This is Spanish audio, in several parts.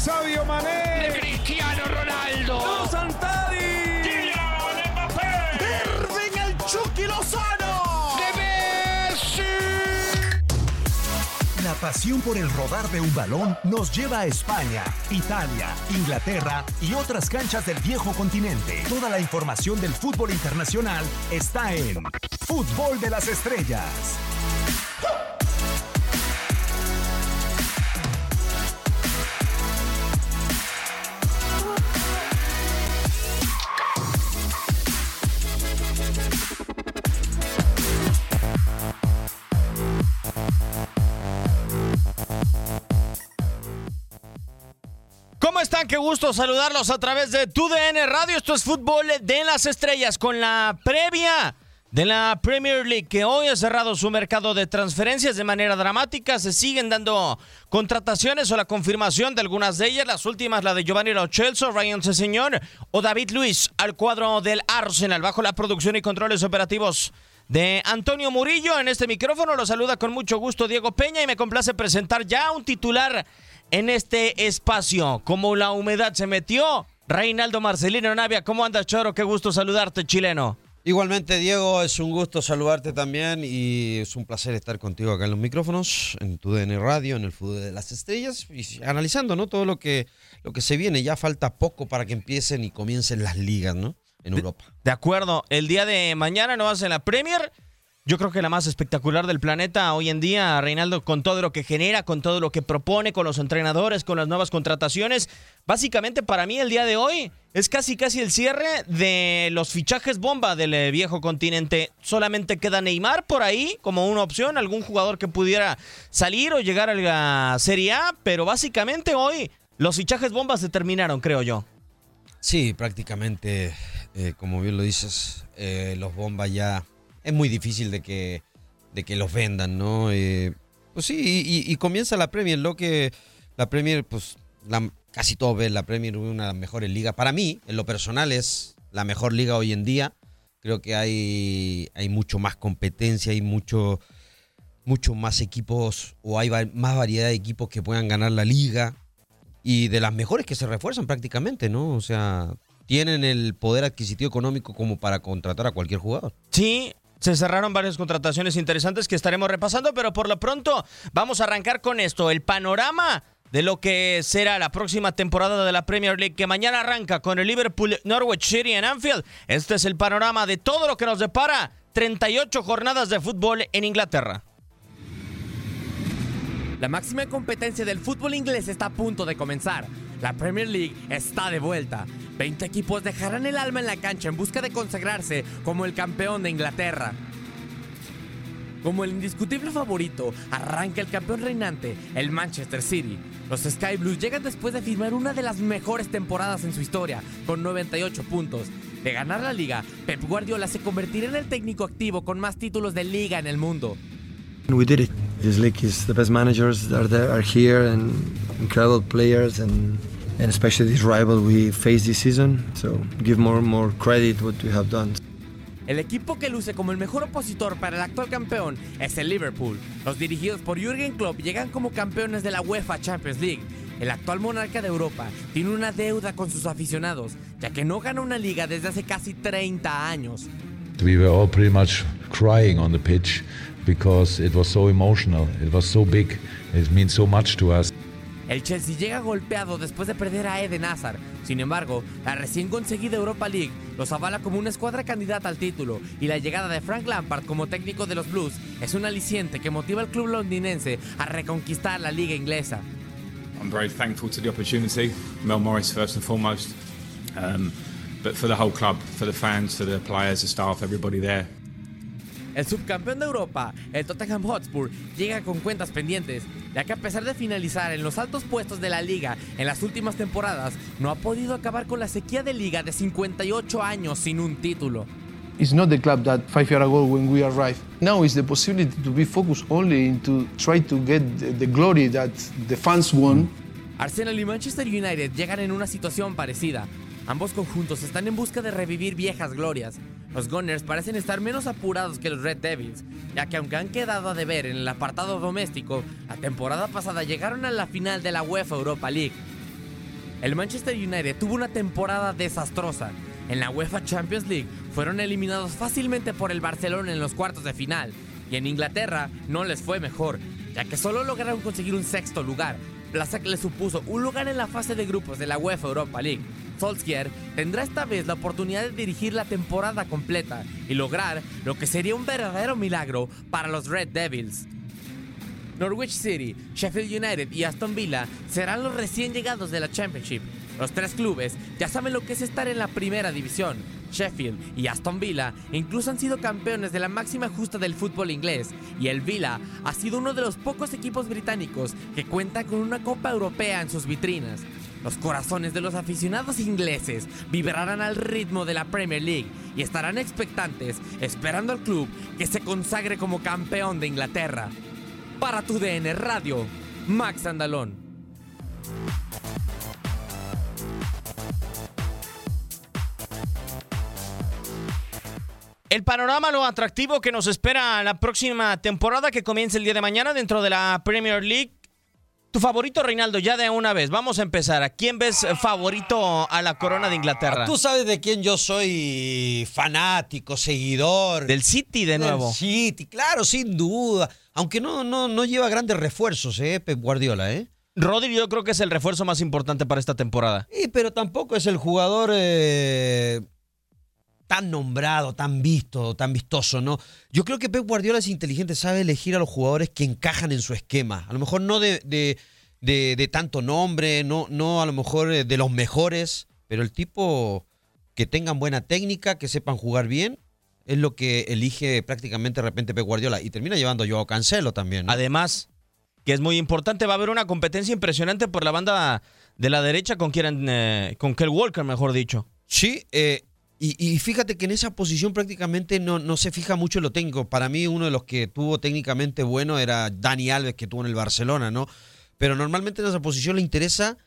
Sabio Mané. Cristiano Ronaldo. Santari. Kylian Mbappé. Irving el Chucky Lozano. De Messi. La pasión por el rodar de un balón nos lleva a España, Italia, Inglaterra y otras canchas del viejo continente. Toda la información del fútbol internacional está en Fútbol de las Estrellas. ¿Cómo están? Qué gusto saludarlos a través de TUDN Radio. Esto es Fútbol de las Estrellas con la previa de la Premier League que hoy ha cerrado su mercado de transferencias de manera dramática. Se siguen dando contrataciones o la confirmación de algunas de ellas. Las últimas, la de Giovanni Lo Celso, Ryan Señor o David Luis al cuadro del Arsenal bajo la producción y controles operativos de Antonio Murillo. En este micrófono lo saluda con mucho gusto Diego Peña y me complace presentar ya un titular en este espacio. Como la humedad se metió, Reinaldo Marcelino Navia, ¿cómo andas, Choro? Qué gusto saludarte, chileno. Igualmente, Diego, es un gusto saludarte también y es un placer estar contigo acá en los micrófonos, en tu DN Radio, en el Fútbol de las Estrellas, y analizando ¿no? todo lo que, lo que se viene. Ya falta poco para que empiecen y comiencen las ligas ¿no? en Europa. De acuerdo, el día de mañana no vas en la Premier. Yo creo que la más espectacular del planeta hoy en día, Reinaldo, con todo lo que genera, con todo lo que propone, con los entrenadores, con las nuevas contrataciones. Básicamente para mí el día de hoy es casi casi el cierre de los fichajes bomba del eh, viejo continente. Solamente queda Neymar por ahí como una opción, algún jugador que pudiera salir o llegar a la Serie A, pero básicamente hoy los fichajes bombas se terminaron, creo yo. Sí, prácticamente, eh, como bien lo dices, eh, los bombas ya es muy difícil de que, de que los vendan, ¿no? Eh, pues sí, y, comienza la Premier, lo que la Premier, pues casi todos ven la Premier una de las mejores ligas. Para mí, en lo personal, es la mejor liga hoy en día. Creo que hay, hay mucho más competencia, hay mucho, mucho más equipos o hay más variedad de equipos que puedan ganar la liga y de las mejores que se refuerzan prácticamente, ¿no? O sea, tienen el poder adquisitivo económico como para contratar a cualquier jugador. Sí, se cerraron varias contrataciones interesantes que estaremos repasando, pero por lo pronto vamos a arrancar con esto, el panorama de lo que será la próxima temporada de la Premier League que mañana arranca con el Liverpool Norwich City en Anfield. Este es el panorama de todo lo que nos depara 38 jornadas de fútbol en Inglaterra. La máxima competencia del fútbol inglés está a punto de comenzar. La Premier League está de vuelta. 20 equipos dejarán el alma en la cancha en busca de consagrarse como el campeón de Inglaterra. Como el indiscutible favorito, arranca el campeón reinante, el Manchester City. Los Sky Blues llegan después de firmar una de las mejores temporadas en su historia, con 98 puntos. De ganar la liga, Pep Guardiola se convertirá en el técnico activo con más títulos de liga en el mundo. We did it. This league is the best managers are there, are here, and incredible players, and and especially this rival we face this season. So give more more credit what we have done. El equipo que luce como el mejor opositor para el actual campeón es el Liverpool. Los dirigidos por Jürgen Klopp llegan como campeones de la UEFA Champions League. El actual monarca de Europa tiene una deuda con sus aficionados, ya que no gana una liga desde hace casi 30 años. We were all pretty much crying on the pitch because it was so emotional, it was so big, it means so much to us. El Chelsea llega golpeado después de perder a Eden Hazard. Sin embargo, la recién conseguida Europa League los avala como una escuadra candidata al título y la llegada de Frank Lampard como técnico de los Blues es un aliciente que motiva al club londinense a reconquistar la liga inglesa. I'm very thankful to the opportunity, Mel Morris first and foremost, um, but for the whole club, for the fans, for the players, the staff, everybody there. El subcampeón de Europa, el Tottenham Hotspur, llega con cuentas pendientes, ya que a pesar de finalizar en los altos puestos de la liga en las últimas temporadas, no ha podido acabar con la sequía de liga de 58 años sin un título. It's not the club that five years ago when we arrived. Now it's the possibility to be focused only into try to get the, the glory that the fans want. Arsenal y Manchester United llegan en una situación parecida. Ambos conjuntos están en busca de revivir viejas glorias. Los Gunners parecen estar menos apurados que los Red Devils, ya que aunque han quedado a deber en el apartado doméstico, la temporada pasada llegaron a la final de la UEFA Europa League. El Manchester United tuvo una temporada desastrosa. En la UEFA Champions League fueron eliminados fácilmente por el Barcelona en los cuartos de final. Y en Inglaterra no les fue mejor, ya que solo lograron conseguir un sexto lugar, plaza que le supuso un lugar en la fase de grupos de la UEFA Europa League. Solskjaer tendrá esta vez la oportunidad de dirigir la temporada completa y lograr lo que sería un verdadero milagro para los Red Devils. Norwich City, Sheffield United y Aston Villa serán los recién llegados de la Championship. Los tres clubes ya saben lo que es estar en la primera división. Sheffield y Aston Villa incluso han sido campeones de la máxima justa del fútbol inglés y el Villa ha sido uno de los pocos equipos británicos que cuenta con una Copa Europea en sus vitrinas. Los corazones de los aficionados ingleses vibrarán al ritmo de la Premier League y estarán expectantes esperando al club que se consagre como campeón de Inglaterra. Para tu DN Radio, Max Andalón. El panorama, lo atractivo que nos espera la próxima temporada que comienza el día de mañana dentro de la Premier League. Tu favorito, Reinaldo, ya de una vez. Vamos a empezar. ¿A quién ves favorito a la corona de Inglaterra? Tú sabes de quién yo soy fanático, seguidor. Del City de nuevo. Del City, claro, sin duda. Aunque no, no, no lleva grandes refuerzos, ¿eh? Pep Guardiola, ¿eh? Rodri yo creo que es el refuerzo más importante para esta temporada. Sí, pero tampoco es el jugador eh, tan nombrado, tan visto, tan vistoso, ¿no? Yo creo que Pep Guardiola es inteligente, sabe elegir a los jugadores que encajan en su esquema. A lo mejor no de, de, de, de tanto nombre, no, no a lo mejor eh, de los mejores, pero el tipo que tengan buena técnica, que sepan jugar bien, es lo que elige prácticamente de repente Pep Guardiola. Y termina llevando yo a Cancelo también. ¿no? Además, que es muy importante, va a haber una competencia impresionante por la banda de la derecha con quien, eh, con Kel Walker, mejor dicho. Sí, eh, y, fíjate que en esa posición prácticamente no, no se fija mucho lo técnico. Para mí uno de los que tuvo técnicamente bueno era Dani Alves, que tuvo en el Barcelona, ¿no? Pero normalmente en esa posición le interesa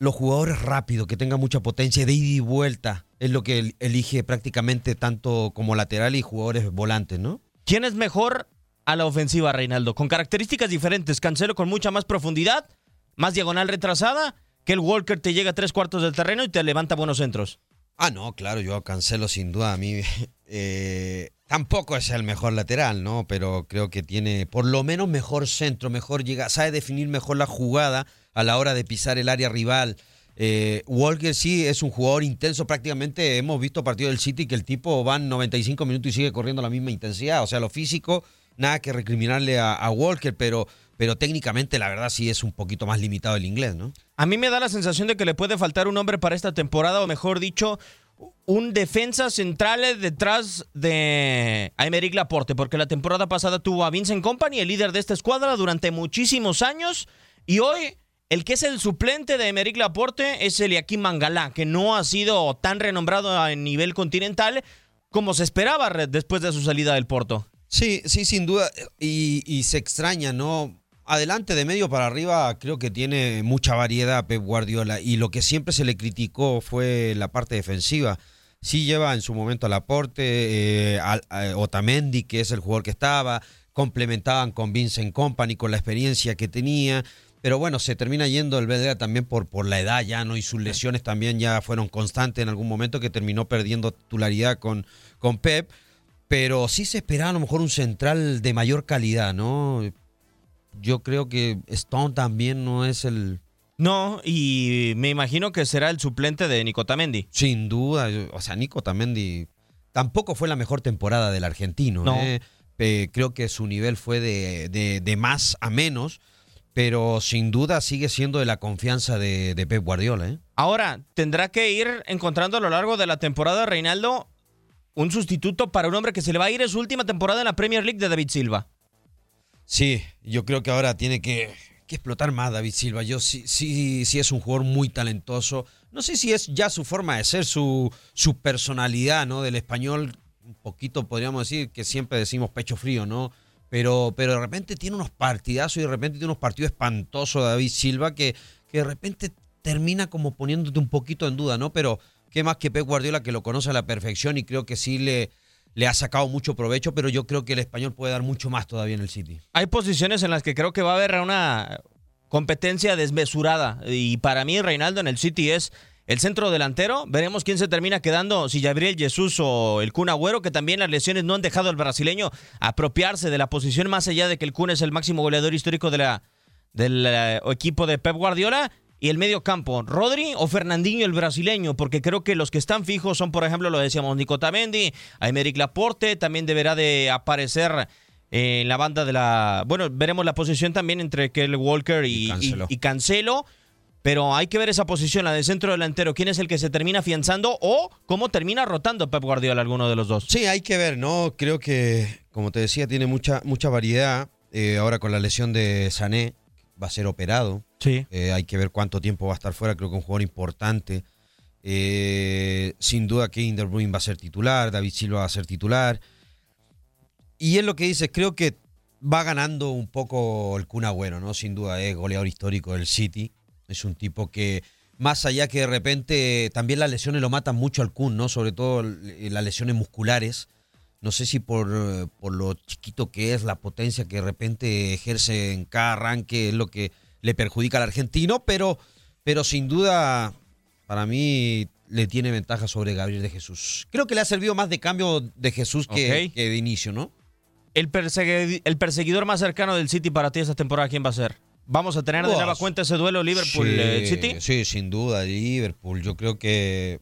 los jugadores rápidos, que tengan mucha potencia de ida y vuelta. Es lo que elige prácticamente tanto como lateral y jugadores volantes, ¿no? ¿Quién es mejor a la ofensiva, Reinaldo? Con características diferentes. Cancelo con mucha más profundidad, más diagonal retrasada, que el Walker te llega a tres cuartos del terreno y te levanta buenos centros. Ah, no, claro, yo Cancelo sin duda. A mí eh, tampoco es el mejor lateral, ¿no? Pero creo que tiene por lo menos mejor centro, mejor llega, sabe definir mejor la jugada a la hora de pisar el área rival. Eh, Walker sí es un jugador intenso, prácticamente hemos visto partido del City que el tipo van 95 minutos y sigue corriendo la misma intensidad, o sea, lo físico, nada que recriminarle a Walker, pero, pero técnicamente la verdad sí es un poquito más limitado el inglés, ¿no? A mí me da la sensación de que le puede faltar un hombre para esta temporada, o mejor dicho, un defensa central detrás de Aymeric Laporte, porque la temporada pasada tuvo a Vincent Company, el líder de esta escuadra, durante muchísimos años, y hoy el que es el suplente de Emerick Laporte es Eliakim Mangalá, que no ha sido tan renombrado a nivel continental como se esperaba después de su salida del Porto. Sí, sí, sin duda. Y, y, se extraña, ¿no? Adelante, de medio para arriba, creo que tiene mucha variedad Pep Guardiola. Y lo que siempre se le criticó fue la parte defensiva. Sí lleva en su momento al aporte, eh, a, a Otamendi, que es el jugador que estaba, complementaban con Vincent Company, con la experiencia que tenía. Pero bueno, se termina yendo el belga también por, por la edad ya, ¿no? Y sus lesiones también ya fueron constantes en algún momento que terminó perdiendo titularidad con, con Pep. Pero sí se esperaba a lo mejor un central de mayor calidad, ¿no? Yo creo que Stone también no es el... No, y me imagino que será el suplente de Nico Tamendi. Sin duda, o sea, Nico Tamendi tampoco fue la mejor temporada del argentino. No. ¿eh? Creo que su nivel fue de, de, de más a menos pero sin duda sigue siendo de la confianza de, de, Pep Guardiola. ¿eh? Ahora, tendrá que ir encontrando a lo largo de la temporada, Reinaldo, un sustituto para un hombre que se le va a ir en su última temporada en la Premier League de David Silva. Sí, yo creo que ahora tiene que, que explotar más David Silva. Yo sí, sí, sí es un jugador muy talentoso. No sé si es ya su forma de ser, su, su personalidad, ¿no? Del español, un poquito podríamos decir que siempre decimos pecho frío, ¿no? pero, pero de repente tiene unos partidazos y de repente tiene unos partidos espantosos David Silva que, que de repente termina como poniéndote un poquito en duda, ¿no? Pero qué más que Pep Guardiola que lo conoce a la perfección y creo que sí le, le ha sacado mucho provecho, pero yo creo que el español puede dar mucho más todavía en el City. Hay posiciones en las que creo que va a haber una competencia desmesurada. Y para mí, Reinaldo en el City es el centro delantero. Veremos quién se termina quedando, si Gabriel Jesús o el Kun Agüero, que también las lesiones no han dejado al brasileño apropiarse de la posición, más allá de que el Kun es el máximo goleador histórico del eh, equipo de Pep Guardiola. Y el medio campo, Rodri o Fernandinho el brasileño, porque creo que los que están fijos son, por ejemplo, lo decíamos, Nico Tamendi, Aymeric Laporte, también deberá de aparecer en la banda de la... Bueno, veremos la posición también entre Kelly Walker y, Y Cancelo. y- y Cancelo, pero hay que ver esa posición, la del centro delantero, quién es el que se termina afianzando o cómo termina rotando Pep Guardiola, alguno de los dos. Sí, hay que ver, ¿no? Creo que, como te decía, tiene mucha, mucha variedad. Eh, ahora con la lesión de Sané, va a ser operado. Sí. Eh, hay que ver cuánto tiempo va a estar fuera. Creo que un jugador importante. Eh, sin duda que De Bruyne va a ser titular, David Silva va a ser titular. Y es lo que dices, creo que va ganando un poco el Kun Agüero, ¿no? Sin duda, es goleador histórico del City. Es un tipo que, más allá que de repente también las lesiones lo matan mucho al Kun, ¿no? Sobre todo eh, las lesiones musculares. No sé si por, eh, por lo chiquito que es, la potencia que de repente ejerce en cada arranque es lo que le perjudica al argentino, pero, pero sin duda, para mí le tiene ventaja sobre Gabriel de Jesús. Creo que le ha servido más de cambio de Jesús que, de inicio, ¿no? El, persegui- el perseguidor más cercano del City para ti esta temporada, ¿quién va a ser? ¿Vamos a tener de nueva cuenta ese duelo Liverpool-City? Sí, sí, sin duda, Liverpool. Yo creo que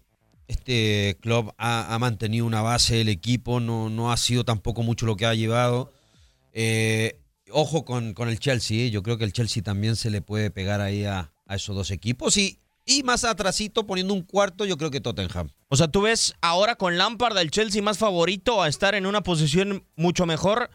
este club ha, ha mantenido una base del equipo, no, no ha sido tampoco mucho lo que ha llevado. Eh, ojo con, con el Chelsea, ¿eh? yo creo que el Chelsea también se le puede pegar ahí a, a esos dos equipos. Y, y más atrasito, poniendo un cuarto, yo creo que Tottenham. O sea, tú ves ahora con Lampard el Chelsea más favorito a estar en una posición mucho mejor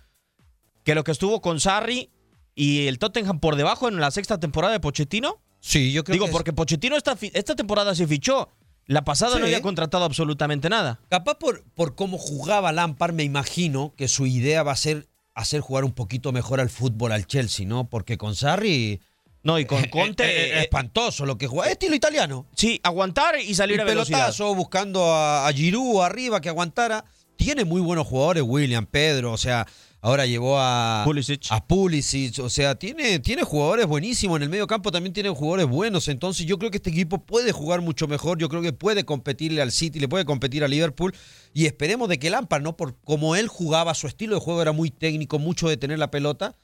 que lo que estuvo con Sarri y el Tottenham por debajo en la sexta temporada de Pochettino. Sí, yo creo Digo, que es- porque Pochettino esta, esta temporada se fichó. La pasada no había contratado absolutamente nada. Capaz por, por cómo jugaba Lampard, me imagino que su idea va a ser hacer jugar un poquito mejor al fútbol al Chelsea, ¿no? Porque con Sarri... No, y con Conte... eh, eh, eh, espantoso lo que juega. Estilo italiano. sí, aguantar y salir El a velocidad. pelotazo, buscando a, a Giroud arriba que aguantara. Tiene muy buenos jugadores, William, Pedro, o sea, ahora llevó a Pulisic. a Pulisic, o sea, tiene, tiene jugadores buenísimos, en el medio campo también tiene jugadores buenos, entonces yo creo que este equipo puede jugar mucho mejor, yo creo que puede competirle al City, le puede competir a Liverpool y esperemos de que Lampard, ¿no? Por como él jugaba, su estilo de juego era muy técnico, mucho de tener la pelota,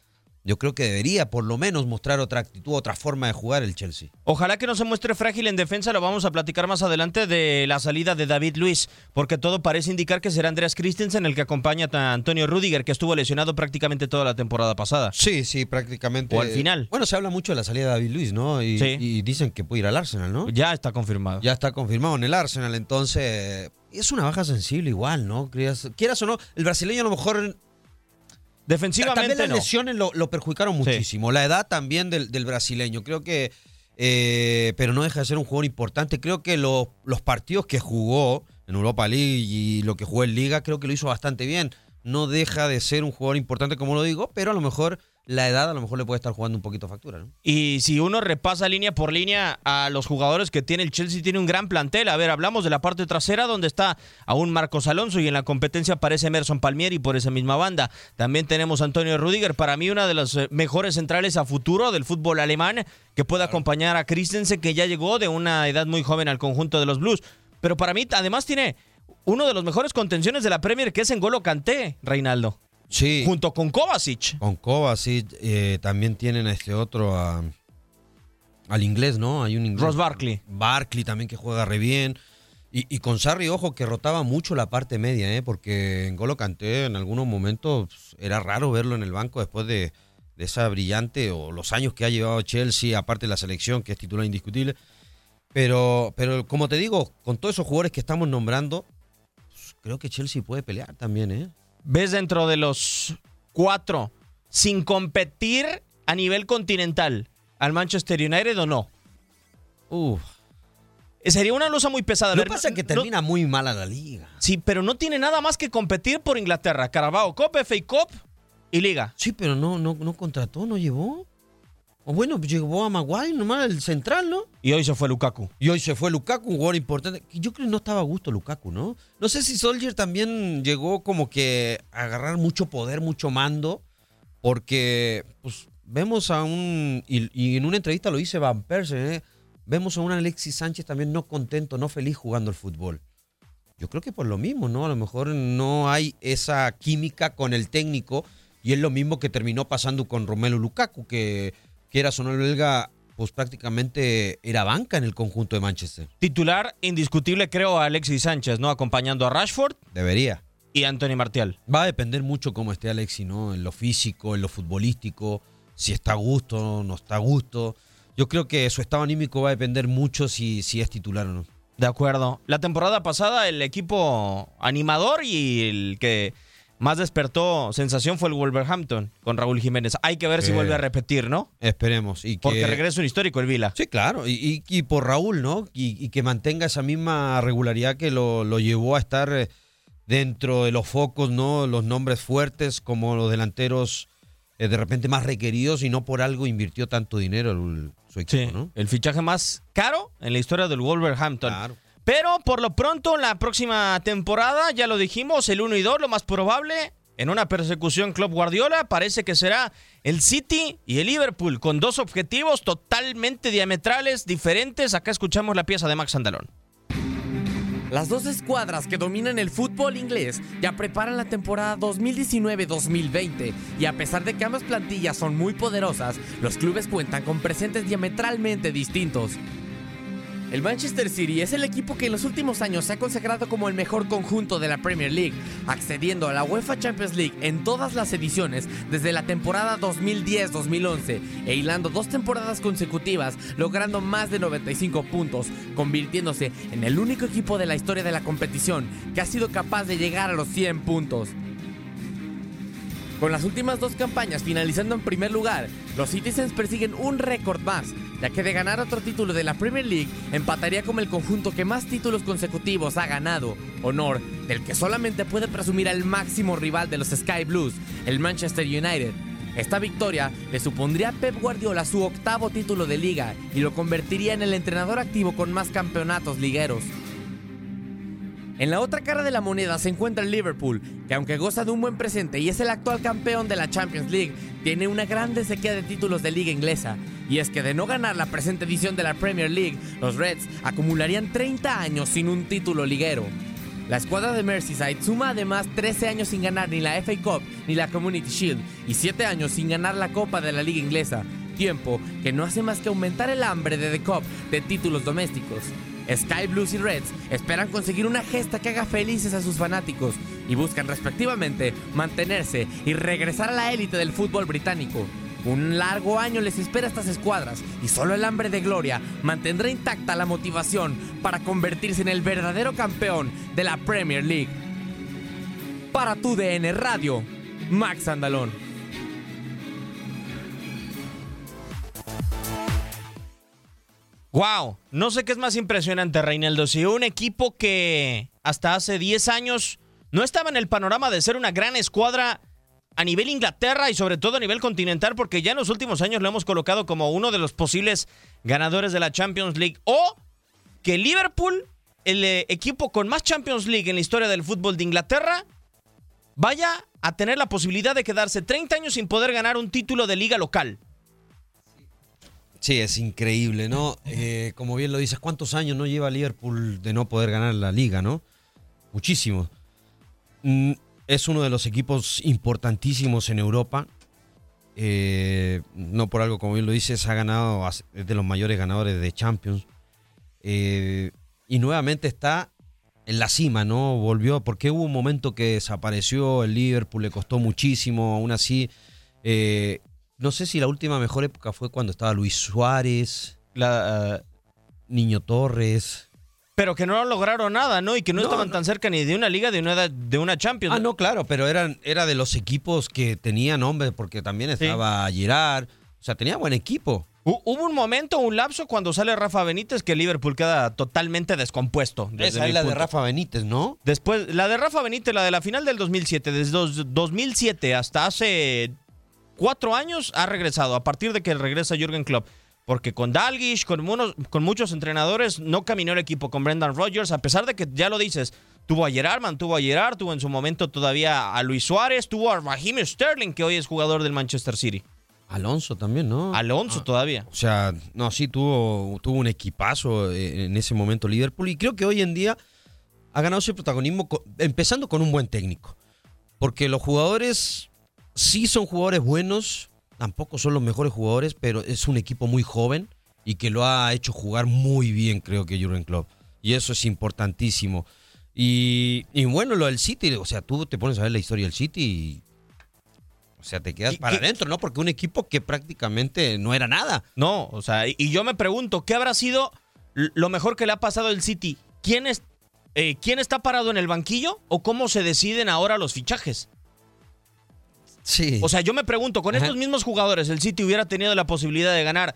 yo creo que debería por lo menos mostrar otra actitud, otra forma de jugar el Chelsea. Ojalá que no se muestre frágil en defensa, lo vamos a platicar más adelante de la salida de David Luis, porque todo parece indicar que será Andreas Christensen el que acompaña a Antonio Rudiger, que estuvo lesionado prácticamente toda la temporada pasada. Sí, sí, prácticamente. O al final. Bueno, se habla mucho de la salida de David Luis, ¿no? Y, Sí. y dicen que puede ir al Arsenal, ¿no? Ya está confirmado. Ya está confirmado en el Arsenal, entonces es una baja sensible igual, ¿no? Quieras, quieras o no, el brasileño a lo mejor... Defensivamente también las no. lesiones lo, lo perjudicaron muchísimo, la edad también del, del brasileño, creo que... eh, pero no deja de ser un jugador importante, creo que lo- los partidos que jugó en Europa League y lo que jugó en Liga, creo que lo hizo bastante bien. No deja de ser un jugador importante, como lo digo, pero a lo mejor la edad a lo mejor le puede estar jugando un poquito factura, ¿no? Y si uno repasa línea por línea a los jugadores que tiene el Chelsea, tiene un gran plantel. A ver, hablamos de la parte trasera donde está aún Marcos Alonso y en la competencia aparece Emerson Palmieri por esa misma banda. También tenemos a Antonio Rudiger, para mí una de las eh, mejores centrales a futuro del fútbol alemán que puede acompañar a Christensen que ya llegó de una edad muy joven al conjunto de los Blues. Pero para mí además tiene uno de los mejores contenciones de la Premier que es Engolo Kanté, Reinaldo. Sí. Junto con Kovacic. Con Kovacic eh, también tienen a este otro, a- al inglés, ¿no? Hay un inglés. Ross Barkley. Barkley también que juega re bien. Y, y con Sarri, ojo, que rotaba mucho la parte media, ¿eh? Porque en Golo Kanté en algunos momentos pues, era raro verlo en el banco después de, de esa brillante o los años que ha llevado Chelsea, aparte de la selección, que es titular indiscutible. Pero, pero como te digo, con todos esos jugadores que estamos nombrando, pues, creo que Chelsea puede pelear también, ¿eh? ¿Ves dentro de los cuatro sin competir a nivel continental al Manchester United o no? Uf. Sería una losa muy pesada. Lo que pasa es que no- termina muy mal a la liga. sí, pero no tiene nada más que competir por Inglaterra. Carabao Cup, FA Cup y Liga. Sí, pero no, no, no contrató, no llevó. O bueno, pues llevó a Maguire nomás, el central, ¿no? Y hoy se fue Lukaku. Y hoy se fue Lukaku, un jugador importante. Yo creo que no estaba a gusto Lukaku, ¿no? No sé si Soldier también llegó como que a agarrar mucho poder, mucho mando, porque pues vemos a un, y, y en una entrevista lo dice Van Persie, ¿eh? vemos a un Alexis Sánchez también no contento, no feliz jugando al fútbol. Yo creo que por lo mismo, ¿no? A lo mejor no hay esa química con el técnico y es lo mismo que terminó pasando con Romelu Lukaku, que quiera o no el belga, pues prácticamente era banca en el conjunto de Manchester. Titular indiscutible, creo, a Alexis Sánchez, ¿no? Acompañando a Rashford Debería. y Anthony Martial. Va a depender mucho cómo esté Alexis, ¿no? En lo físico, en lo futbolístico, si está a gusto, no está a gusto. Yo creo que su estado anímico va a depender mucho si, si es titular o no. De acuerdo. La temporada pasada el equipo animador y el que más despertó sensación fue el Wolverhampton con Raúl Jiménez. Hay que ver si vuelve a repetir, ¿no? Esperemos. Y que, Porque regresa un histórico el Vila. Sí, claro. Y, y- y por Raúl, ¿no? Y, y que mantenga esa misma regularidad que lo, lo llevó a estar eh, dentro de los focos, ¿no? Los nombres fuertes como los delanteros eh, de repente más requeridos y no por algo invirtió tanto dinero el- su equipo, Sí, ¿no? el fichaje más caro en la historia del Wolverhampton. Claro. Pero por lo pronto, la próxima temporada, ya lo dijimos, el 1 y 2, lo más probable, en una persecución Club Guardiola, parece que será el City y el Liverpool, con dos objetivos totalmente diametrales, diferentes. Acá escuchamos la pieza de Max Andalón. Las dos escuadras que dominan el fútbol inglés ya preparan la temporada 2019-2020 y a pesar de que ambas plantillas son muy poderosas, los clubes cuentan con presentes diametralmente distintos. El Manchester City es el equipo que en los últimos años se ha consagrado como el mejor conjunto de la Premier League, accediendo a la UEFA Champions League en todas las ediciones desde la temporada 2010-2011 e hilando dos temporadas consecutivas, logrando más de 95 puntos, convirtiéndose en el único equipo de la historia de la competición que ha sido capaz de llegar a los 100 puntos. Con las últimas dos campañas finalizando en primer lugar, los Citizens persiguen un récord más, ya que de ganar otro título de la Premier League empataría como el conjunto que más títulos consecutivos ha ganado, honor del que solamente puede presumir al máximo rival de los Sky Blues, el Manchester United. Esta victoria le supondría a Pep Guardiola su octavo título de liga y lo convertiría en el entrenador activo con más campeonatos ligueros. En la otra cara de la moneda se encuentra el Liverpool, que aunque goza de un buen presente y es el actual campeón de la Champions League, tiene una grande sequía de títulos de liga inglesa. Y es que de no ganar la presente edición de la Premier League, los Reds acumularían 30 años sin un título liguero. La escuadra de Merseyside suma además 13 años sin ganar ni la FA Cup ni la Community Shield y 7 años sin ganar la Copa de la Liga Inglesa, tiempo que no hace más que aumentar el hambre de The Cup de títulos domésticos. Sky Blues y Reds esperan conseguir una gesta que haga felices a sus fanáticos y buscan respectivamente mantenerse y regresar a la élite del fútbol británico. Un largo año les espera a estas escuadras y solo el hambre de gloria mantendrá intacta la motivación para convertirse en el verdadero campeón de la Premier League. Para tu DN Radio, Max Andalón. Wow, no sé qué es más impresionante, Reinaldo. Si un equipo que hasta hace 10 años no estaba en el panorama de ser una gran escuadra a nivel Inglaterra y sobre todo a nivel continental, porque ya en los últimos años lo hemos colocado como uno de los posibles ganadores de la Champions League, o que Liverpool, el eh, equipo con más Champions League en la historia del fútbol de Inglaterra, vaya a tener la posibilidad de quedarse 30 años sin poder ganar un título de liga local. Sí, es increíble, ¿no? Eh, como bien lo dices, ¿cuántos años no lleva Liverpool de no poder ganar la liga, no? Muchísimos. Mm, es uno de los equipos importantísimos en Europa. Eh, no por algo, como bien lo dices, ha ganado, es de los mayores ganadores de Champions. Eh, y nuevamente está en la cima, ¿no? Volvió, porque hubo un momento que desapareció el Liverpool, le costó muchísimo, aún así. No sé si la última mejor época fue cuando estaba Luis Suárez, La, Niño Torres. Pero que no lograron nada, ¿no? Y que no, No, estaban no. tan cerca ni de una liga de una, de una Champions. Ah, no, claro, pero eran, era de los equipos que tenían nombre, porque también estaba Girard. O sea, tenía buen equipo. Hu- Hubo un momento, un lapso cuando sale Rafa Benítez que Liverpool queda totalmente descompuesto. Esa es la de. Rafa Benítez, ¿no? Después, la de Rafa Benítez, la de la final del 2007, desde dos- 2007 hasta hace cuatro años ha regresado, a partir de que regresa Jürgen Klopp. Porque con Dalgish, con, con muchos entrenadores, no caminó el equipo con Brendan Rodgers, a pesar de que, ya lo dices, tuvo a Gerard, mantuvo a Gerard, tuvo en su momento todavía a Luis Suárez, tuvo a Raheem Sterling, que hoy es jugador del Manchester City. Alonso también, ¿no? Alonso Ah, todavía. O sea, no, sí tuvo, tuvo un equipazo eh, en ese momento Liverpool y creo que hoy en día ha ganado ese protagonismo empezando con un buen técnico. Porque los jugadores sí son jugadores buenos, tampoco son los mejores jugadores, pero es un equipo muy joven y que lo ha hecho jugar muy bien, creo que Jurgen Klopp. Y eso es importantísimo. Y, y bueno, lo del City, o sea, tú te pones a ver la historia del City y... O sea, te quedas ¿Qué- para adentro, ¿no? Porque un equipo que prácticamente no era nada. No, o sea, y, yo me pregunto, ¿qué habrá sido lo mejor que le ha pasado al City? ¿Quién, es, eh, ¿Quién está parado en el banquillo o cómo se deciden ahora los fichajes? Sí. O sea, yo me pregunto, con Ajá. estos mismos jugadores, el City hubiera tenido la posibilidad de ganar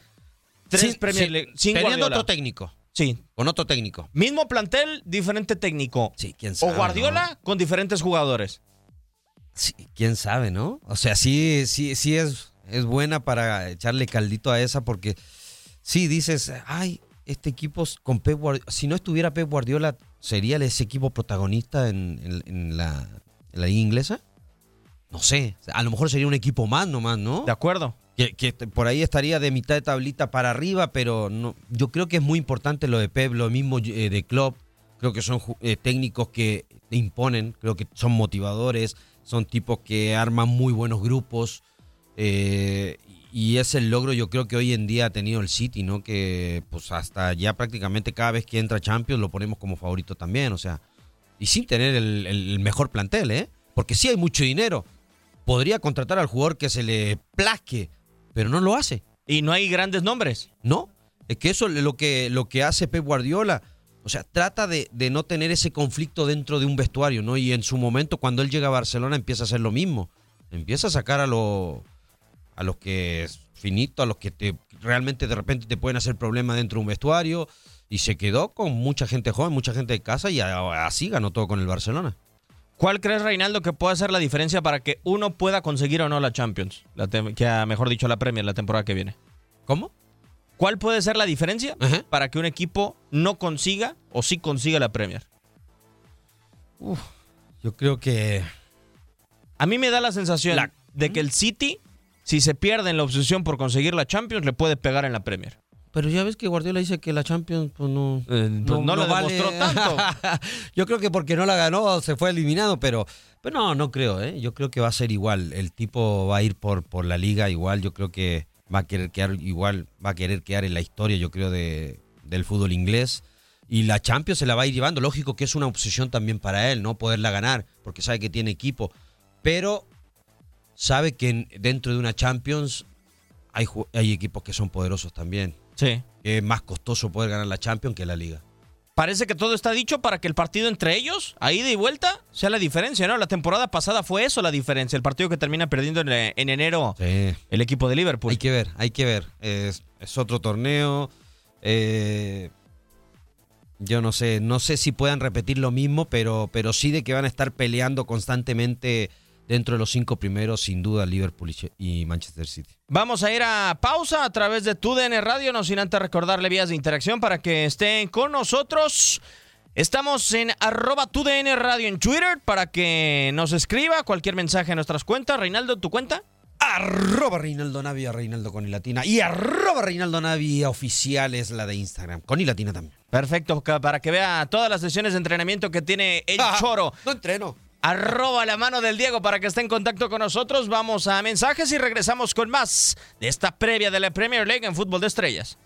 tres Sin- Premier sin- League sin teniendo Guardiola. otro técnico. Sí. Con otro técnico. Mismo plantel, diferente técnico. Sí, quién O sabe. Guardiola con diferentes jugadores. Sí, quién sabe, ¿no? O sea, sí, sí, sí es, es buena para echarle caldito a esa porque sí dices, ay, este equipo con Pep Guardiola, si no estuviera Pep Guardiola, ¿sería ese equipo protagonista en, en- en la, en la liga inglesa? No sé, a lo mejor sería un equipo más nomás, ¿no? De acuerdo. Que, que por ahí estaría de mitad de tablita para arriba, pero no, yo creo que es muy importante lo de Pep, lo mismo eh, de Klopp. Creo que son eh, técnicos que imponen, creo que son motivadores, son tipos que arman muy buenos grupos. eh, y es el logro, yo creo que hoy en día ha tenido el City, ¿no? Que pues hasta ya prácticamente cada vez que entra Champions lo ponemos como favorito también, o sea. Y sin tener el, el mejor plantel, ¿eh? Porque sí hay mucho dinero. Podría contratar al jugador que se le plazque, pero no lo hace. Y no hay grandes nombres. No, es que eso es lo que, lo que hace Pep Guardiola. O sea, trata de, de no tener ese conflicto dentro de un vestuario, ¿no? Y en su momento, cuando él llega a Barcelona, empieza a hacer lo mismo. Empieza a sacar a, lo- a los que es finito, a los que te, realmente de repente te pueden hacer problema dentro de un vestuario. Y se quedó con mucha gente joven, mucha gente de casa y así ganó todo con el Barcelona. ¿Cuál crees, Reinaldo, que puede hacer la diferencia para que uno pueda conseguir o no la Champions? La que ha, mejor dicho, la Premier la temporada que viene. ¿Cómo? ¿Cuál puede ser la diferencia Ajá. para que un equipo no consiga o sí consiga la Premier? Yo creo que A mí me da la sensación La- de que el City, si se pierde en la obsesión por conseguir la Champions, le puede pegar en la Premier. Pero ya ves que Guardiola dice que la Champions pues no, Eh, pues no lo vale. demostró tanto. yo creo que porque no la ganó se fue eliminado, pero, pero no, no creo, ¿eh? Yo creo que va a ser igual. El tipo va a ir por, por la liga igual. Yo creo que va a querer quedar igual, va a querer quedar en la historia, yo creo, de, del fútbol inglés. Y la Champions se la va a ir llevando. Lógico que es una obsesión también para él, ¿no? Poderla ganar, porque sabe que tiene equipo. Pero sabe que en- dentro de una Champions hay, hay equipos que son poderosos también. Sí. Es más costoso poder ganar la Champions que la Liga. Parece que todo está dicho para que el partido entre ellos, a ida y vuelta, sea la diferencia, ¿no? La temporada pasada fue eso la diferencia, el partido que termina perdiendo en, en enero Sí. el equipo de Liverpool. Hay que ver, hay que ver. Es, es otro torneo. eh, yo no sé, no sé si puedan repetir lo mismo, pero, pero sí de que van a estar peleando constantemente dentro de los cinco primeros, sin duda, Liverpool y Che- y Manchester City. Vamos a ir a pausa a través de TUDN Radio, no sin antes recordarle vías de interacción para que estén con nosotros. Estamos en arroba TUDN Radio en Twitter para que nos escriba cualquier mensaje a nuestras cuentas. Reinaldo, ¿tu cuenta? Arroba Reinaldo Navia, Reinaldo con y latina. Y arroba Reinaldo Navia oficial es la de Instagram, con y latina también. Perfecto, para que vea todas las sesiones de entrenamiento que tiene el Choro. No entreno. Arroba la mano del Diego para que esté en contacto con nosotros. Vamos a mensajes y regresamos con más de esta previa de la Premier League en Fútbol de Estrellas.